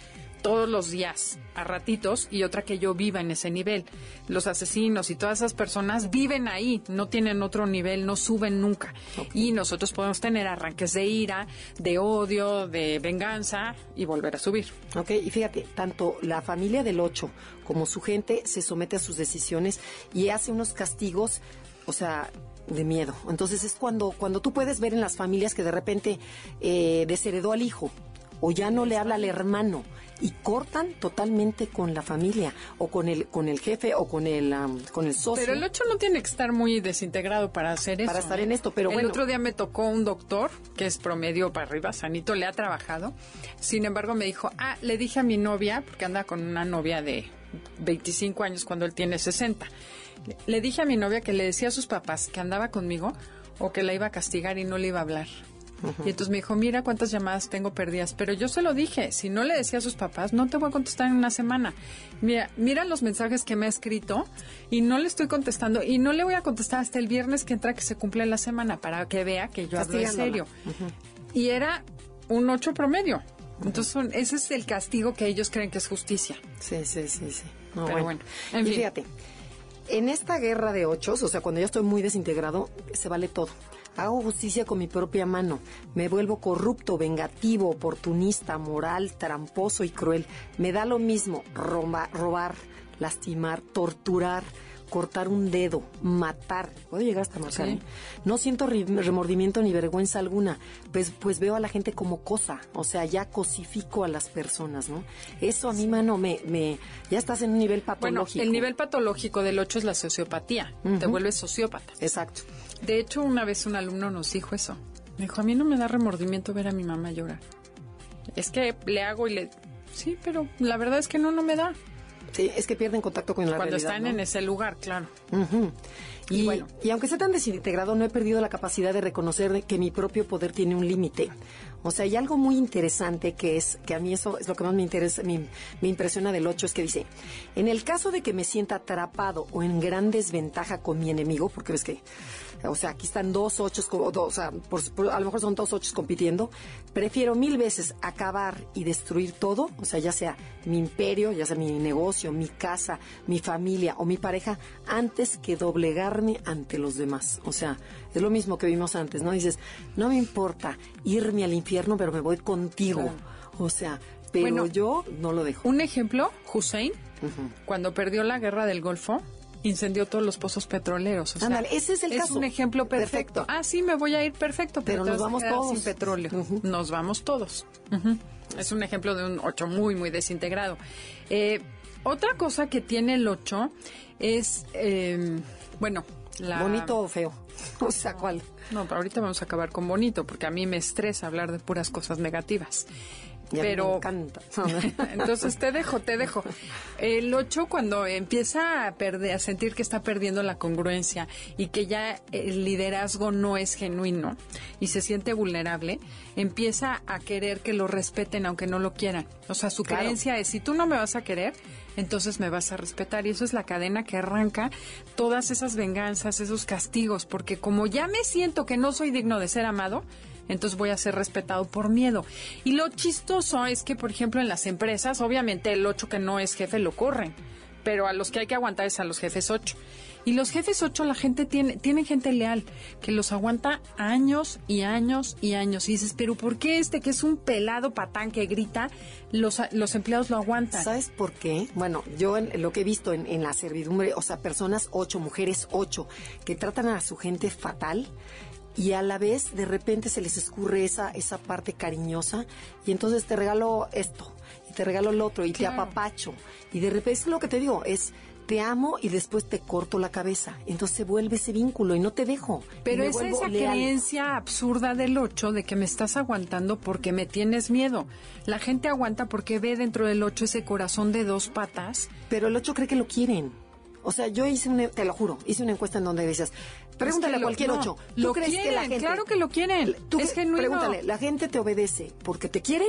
todos los días a ratitos y otra que yo viva en ese nivel. Los asesinos y todas esas personas viven ahí, no tienen otro nivel, no suben nunca. Y nosotros podemos tener arranques de ira, de odio, de venganza y volver a subir. Ok, y fíjate, tanto la familia del 8 como su gente se somete a sus decisiones y hace unos castigos, o sea, de miedo. Entonces es cuando, cuando tú puedes ver en las familias que de repente eh, desheredó al hijo o ya no le habla al hermano y cortan totalmente con la familia o con el con el jefe o con el con el socio. Pero el 8 no tiene que estar muy desintegrado para hacer eso. Para estar en esto, pero el otro día me tocó un doctor que es promedio para arriba, sanito, le ha trabajado. Sin embargo, me dijo, "Ah, le dije a mi novia, porque anda con una novia de 25 años cuando él tiene 60." Le dije a mi novia que le decía a sus papás que andaba conmigo o que la iba a castigar y no le iba a hablar. Y entonces me dijo, mira cuántas llamadas tengo perdidas. Pero yo se lo dije, si no le decía a sus papás, no te voy a contestar en una semana. Mira, mira los mensajes que me ha escrito y no le estoy contestando y no le voy a contestar hasta el viernes que entra que se cumple la semana para que vea que yo hablo en serio. Y era un ocho promedio. Entonces, ese es el castigo que ellos creen que es justicia. Sí, sí, sí, sí. Pero bueno, y fíjate, en esta guerra de ochos, o sea, cuando yo estoy muy desintegrado, se vale todo. Hago justicia con mi propia mano. Me vuelvo corrupto, vengativo, oportunista, moral, tramposo y cruel. Me da lo mismo robar, lastimar, torturar, cortar un dedo, matar. Puedo llegar hasta matar. ¿eh? No siento remordimiento ni vergüenza alguna. Pues, pues veo a la gente como cosa. O sea, ya cosifico a las personas, ¿no? Eso a mi mano me, me, ya estás en un nivel patológico. Bueno, el nivel patológico del 8 es la sociopatía. Te vuelves sociópata. Exacto. De hecho, una vez un alumno nos dijo eso. Me dijo, a mí no me da remordimiento ver a mi mamá llorar. Es que le hago y le... Sí, pero la verdad es que no, no me da. Sí, es que pierden contacto con la Cuando realidad. Cuando están en ese lugar, claro. y, bueno. y aunque sea tan desintegrado, no he perdido la capacidad de reconocer que mi propio poder tiene un límite. O sea, hay algo muy interesante que es, que a mí eso es lo que más me interesa, me, me impresiona del 8, es que dice, en el caso de que me sienta atrapado o en gran desventaja con mi enemigo, porque ves que o sea, aquí están dos ochos, o, sea, a lo mejor son dos ochos compitiendo, prefiero mil veces acabar y destruir todo, o sea, ya sea mi imperio, ya sea mi negocio, mi casa, mi familia o mi pareja, antes que doblegarme ante los demás. O sea, es lo mismo que vimos antes, ¿no? Dices, no me importa irme al infierno, pero me voy contigo. O sea, pero yo no lo dejo. Un ejemplo, Hussein, cuando perdió la guerra del Golfo, incendió todos los pozos petroleros. O Ándale, ese es el caso. Es un ejemplo perfecto. Ah, sí, me voy a ir perfecto, pero, nos vamos todos sin petróleo. Nos vamos todos. Es un ejemplo de un 8 muy, muy desintegrado. Eh, otra cosa que tiene el 8 es, eh, bueno, la... ¿Bonito o feo? O sea, ¿cuál? No, pero ahorita vamos a acabar con bonito, porque a mí me estresa hablar de puras cosas negativas pero entonces te dejo, te dejo. El 8 cuando empieza a perder, a sentir que está perdiendo la congruencia y que ya el liderazgo no es genuino y se siente vulnerable, empieza a querer que lo respeten aunque no lo quieran. O sea, su creencia es si tú no me vas a querer, entonces me vas a respetar. Y eso es la cadena que arranca todas esas venganzas, esos castigos, porque como ya me siento que no soy digno de ser amado, entonces voy a ser respetado por miedo. Y lo chistoso es que, por ejemplo, en las empresas, obviamente el 8 que no es jefe lo corren, pero a los que hay que aguantar es a los jefes 8. Y los jefes 8, la gente tiene, tienen gente leal, que los aguanta años y años y años. Y dices, pero ¿por qué este que es un pelado patán que grita, los, los empleados lo aguantan? ¿Sabes por qué? Bueno, yo en, lo que he visto en, en la servidumbre, o sea, personas 8, mujeres 8, que tratan a su gente fatal, y a la vez de repente se les escurre esa, esa parte cariñosa y entonces te regalo esto y te regalo el otro y te apapacho y de repente es lo que te digo, es te amo y después te corto la cabeza. Entonces se vuelve ese vínculo y no te dejo. Pero es esa creencia absurda del 8 de que me estás aguantando porque me tienes miedo. La gente aguanta porque ve dentro del 8 ese corazón de dos patas. Pero el 8 cree que lo quieren. O sea, yo hice una, te lo juro, hice una encuesta en donde dices, pregúntale a cualquier ocho. ¿Tú crees que la gente, claro que lo quieren. ¿tú es genuino. Pregúntale, ¿la gente te obedece porque te quiere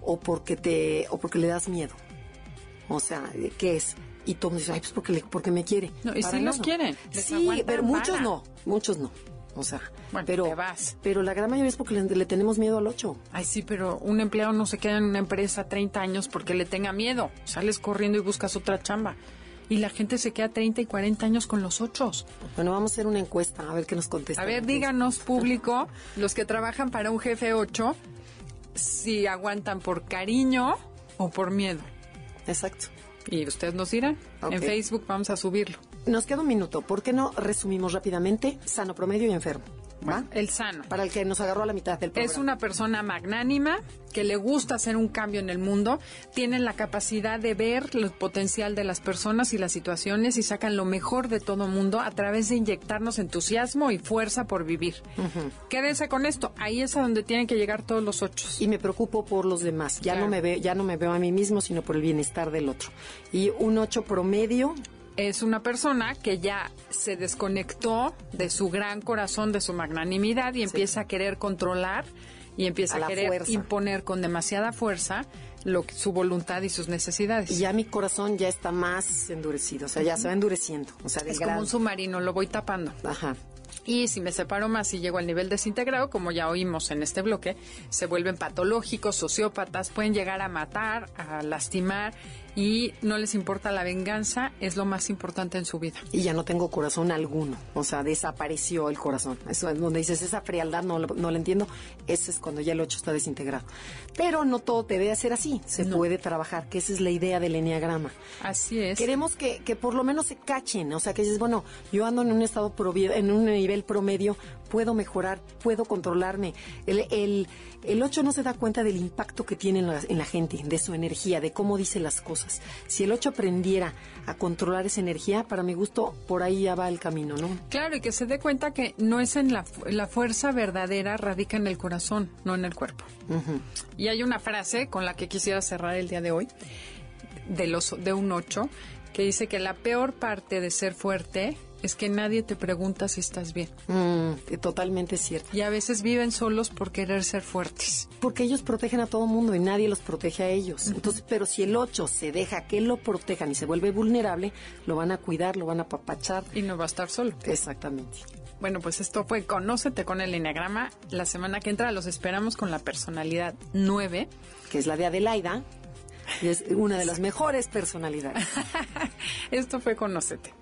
o porque te o porque le das miedo? O sea, ¿qué es? Y todos dicen, ay, pues porque, porque me quiere. No, y sí los quieren. Sí, pero muchos no, muchos no. O sea, pero, pero la gran mayoría es porque le, tenemos miedo al 8. Ay, sí, pero un empleado no se queda en una empresa 30 años porque le tenga miedo. Sales corriendo y buscas otra chamba. Y la gente se queda 30 y 40 años con los 8. Bueno, vamos a hacer una encuesta, a ver qué nos contesta. A ver, díganos, público, los que trabajan para un jefe 8, si aguantan por cariño o por miedo. Exacto. Y ustedes nos dirán. En Facebook vamos a subirlo. Nos queda un minuto. ¿Por qué no resumimos rápidamente sano, promedio y enfermo? El sano. Para el que nos agarró a la mitad del programa. Es una persona magnánima que le gusta hacer un cambio en el mundo, tienen la capacidad de ver el potencial de las personas y las situaciones y sacan lo mejor de todo mundo a través de inyectarnos entusiasmo y fuerza por vivir. Quédense con esto, ahí es a donde tienen que llegar todos los ocho. Y me preocupo por los demás, ya no me veo, ya no me veo a mí mismo, sino por el bienestar del otro. Y un ocho promedio es una persona que ya se desconectó de su gran corazón, de su magnanimidad y empieza a querer controlar y empieza a, querer imponer con demasiada fuerza lo, su voluntad y sus necesidades. Y ya mi corazón ya está más endurecido, o sea, ya se va endureciendo. O sea, es como un submarino, lo voy tapando. Ajá. Y si me separo más y llego al nivel desintegrado, como ya oímos en este bloque, se vuelven patológicos, sociópatas, pueden llegar a matar, a lastimar y no les importa la venganza, es lo más importante en su vida. Y ya no tengo corazón alguno, o sea, desapareció el corazón. Eso es donde dices, esa frialdad no, no la entiendo, ese es cuando ya el 8 está desintegrado. Pero no todo debe hacer así, se puede trabajar, que esa es la idea del enneagrama. Así es. Queremos que, que por lo menos se cachen, o sea, que dices, bueno, yo ando en un estado, en un nivel promedio, puedo mejorar, puedo controlarme. El, el, el 8 no se da cuenta del impacto que tiene en la, en la gente, de su energía, de cómo dice las cosas si el 8 aprendiera a controlar esa energía, para mi gusto, por ahí ya va el camino, ¿no? Claro, y que se dé cuenta que no es en la, la fuerza verdadera, radica en el corazón, no en el cuerpo. Y hay una frase con la que quisiera cerrar el día de hoy, de, los, de un 8, que dice que la peor parte de ser fuerte es que nadie te pregunta si estás bien. Mm, totalmente cierto. Y a veces viven solos por querer ser fuertes. Porque ellos protegen a todo mundo y nadie los protege a ellos. Entonces, pero si el 8 se deja que lo protejan y se vuelve vulnerable, lo van a cuidar, lo van a papachar. Y no va a estar solo. Exactamente. Bueno, pues esto fue Conócete con el Enneagrama. La semana que entra los esperamos con la personalidad 9. Que es la de Adelaida. Y es una de las mejores personalidades. esto fue Conócete.